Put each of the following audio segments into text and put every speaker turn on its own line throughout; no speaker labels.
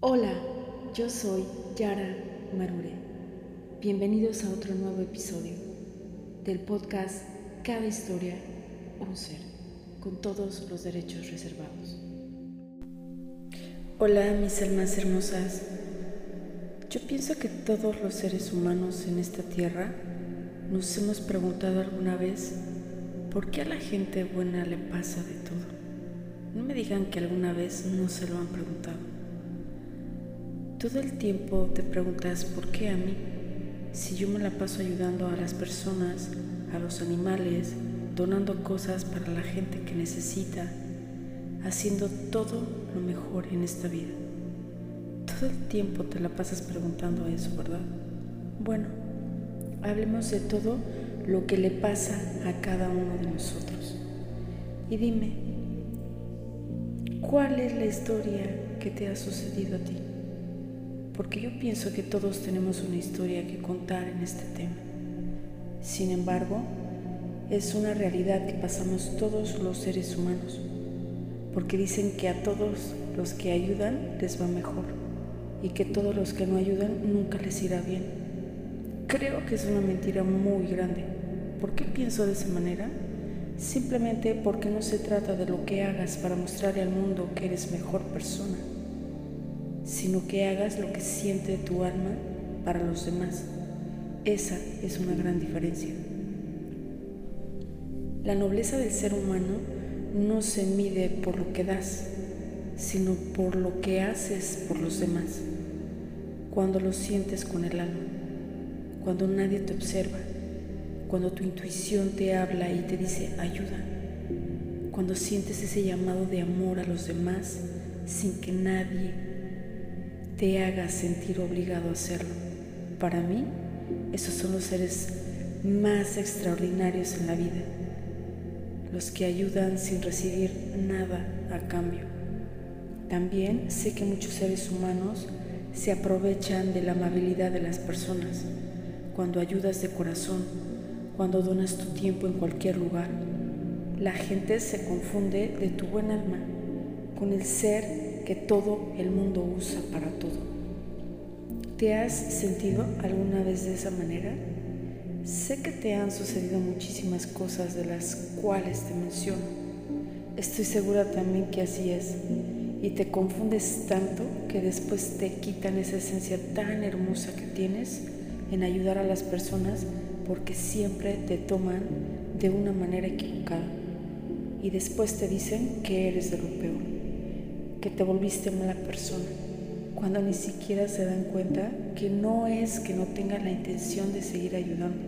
Hola, yo soy Yara Marure. Bienvenidos a otro nuevo episodio del podcast Cada historia, un ser, con todos los derechos reservados. Hola, mis almas hermosas. Yo pienso que todos los seres humanos en esta tierra nos hemos preguntado alguna vez por qué a la gente buena le pasa de todo. No me digan que alguna vez no se lo han preguntado. Todo el tiempo te preguntas por qué a mí, si yo me la paso ayudando a las personas, a los animales, donando cosas para la gente que necesita, haciendo todo lo mejor en esta vida. Todo el tiempo te la pasas preguntando eso, ¿verdad? Bueno, hablemos de todo lo que le pasa a cada uno de nosotros. Y dime, ¿cuál es la historia que te ha sucedido a ti? Porque yo pienso que todos tenemos una historia que contar en este tema. Sin embargo, es una realidad que pasamos todos los seres humanos, porque dicen que a todos los que ayudan les va mejor y que todos los que no ayudan nunca les irá bien. Creo que es una mentira muy grande. ¿Por qué pienso de esa manera? Simplemente porque no se trata de lo que hagas para mostrarle al mundo que eres mejor persona sino que hagas lo que siente tu alma para los demás. Esa es una gran diferencia. La nobleza del ser humano no se mide por lo que das, sino por lo que haces por los demás. Cuando lo sientes con el alma, cuando nadie te observa, cuando tu intuición te habla y te dice ayuda, cuando sientes ese llamado de amor a los demás sin que nadie te haga sentir obligado a hacerlo. Para mí, esos son los seres más extraordinarios en la vida, los que ayudan sin recibir nada a cambio. También sé que muchos seres humanos se aprovechan de la amabilidad de las personas cuando ayudas de corazón, cuando donas tu tiempo en cualquier lugar. La gente se confunde de tu buen alma con el ser que todo el mundo usa para todo. ¿Te has sentido alguna vez de esa manera? Sé que te han sucedido muchísimas cosas de las cuales te menciono. Estoy segura también que así es. Y te confundes tanto que después te quitan esa esencia tan hermosa que tienes en ayudar a las personas porque siempre te toman de una manera equivocada. Y después te dicen que eres de lo peor que te volviste mala persona, cuando ni siquiera se dan cuenta que no es que no tengan la intención de seguir ayudando,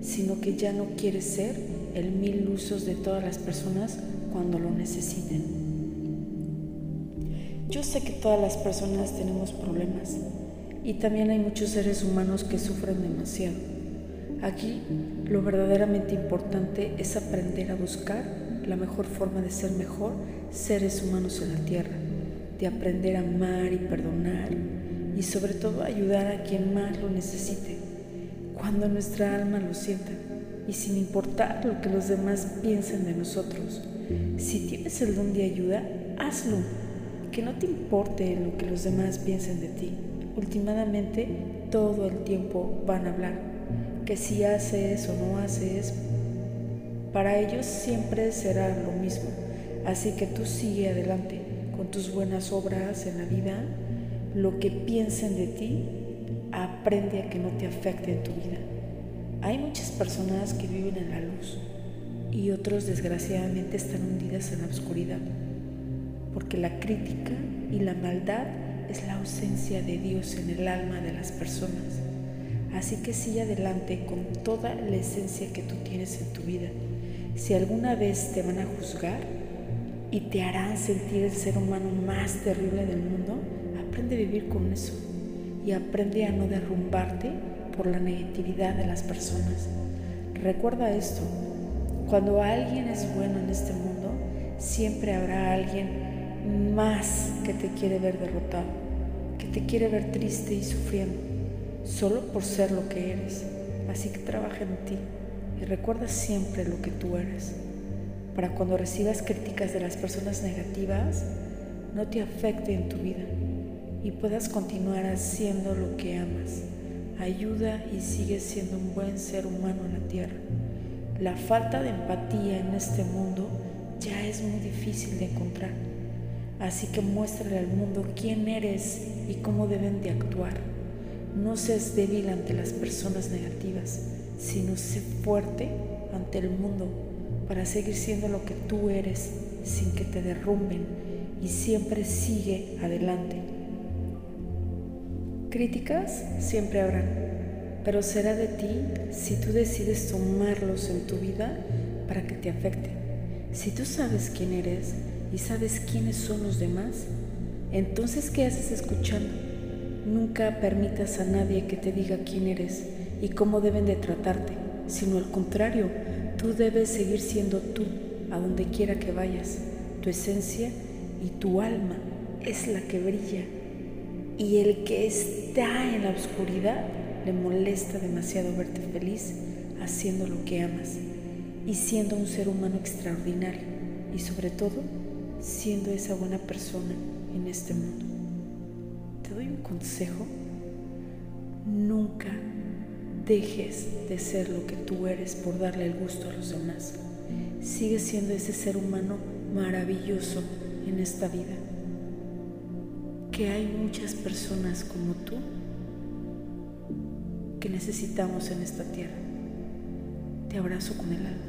sino que ya no quieres ser el mil usos de todas las personas cuando lo necesiten. Yo sé que todas las personas tenemos problemas y también hay muchos seres humanos que sufren demasiado. Aquí lo verdaderamente importante es aprender a buscar la mejor forma de ser mejor seres humanos en la tierra, de aprender a amar y perdonar y sobre todo ayudar a quien más lo necesite, cuando nuestra alma lo sienta y sin importar lo que los demás piensen de nosotros. Si tienes el don de ayuda, hazlo, que no te importe lo que los demás piensen de ti. Últimamente todo el tiempo van a hablar, que si haces o no haces, para ellos siempre será lo mismo. Así que tú sigue adelante con tus buenas obras en la vida. Lo que piensen de ti, aprende a que no te afecte en tu vida. Hay muchas personas que viven en la luz y otros desgraciadamente están hundidas en la oscuridad, porque la crítica y la maldad es la ausencia de Dios en el alma de las personas. Así que sigue adelante con toda la esencia que tú tienes en tu vida si alguna vez te van a juzgar y te harán sentir el ser humano más terrible del mundo, aprende a vivir con eso y aprende a no derrumbarte por la negatividad de las personas. Recuerda esto, cuando alguien es bueno en este mundo, siempre habrá alguien más que te quiere ver derrotado, que te quiere ver triste y sufriendo, solo por ser lo que eres. Así que trabaja en ti y recuerda siempre lo que tú eres, para cuando recibas críticas de las personas negativas, no te afecte en tu vida, y puedas continuar haciendo lo que amas. Ayuda y sigue siendo un buen ser humano en la tierra. La falta de empatía en este mundo ya es muy difícil de encontrar. Así que muéstrale al mundo quién eres y cómo deben de actuar. No seas débil ante las personas negativas, sino sé fuerte ante el mundo para seguir siendo lo que tú eres sin que te derrumben y siempre sigue adelante. Críticas siempre habrán, pero será de ti si tú decides tomarlos en tu vida para que te afecten. Si tú sabes quién eres y sabes quiénes son los demás, entonces ¿qué haces escuchando? Nunca permitas a nadie que te diga quién eres y cómo deben de tratarte, sino al contrario, tú debes seguir siendo tú a donde quiera que vayas. Tu esencia y tu alma es la que brilla y el que está en la oscuridad le molesta demasiado verte feliz haciendo lo que amas y siendo un ser humano extraordinario y sobre todo siendo esa buena persona en este mundo. Te doy un consejo, nunca dejes de ser lo que tú eres por darle el gusto a los demás. Sigue siendo ese ser humano maravilloso en esta vida que hay muchas personas como tú que necesitamos en esta tierra. Te abrazo con el alma.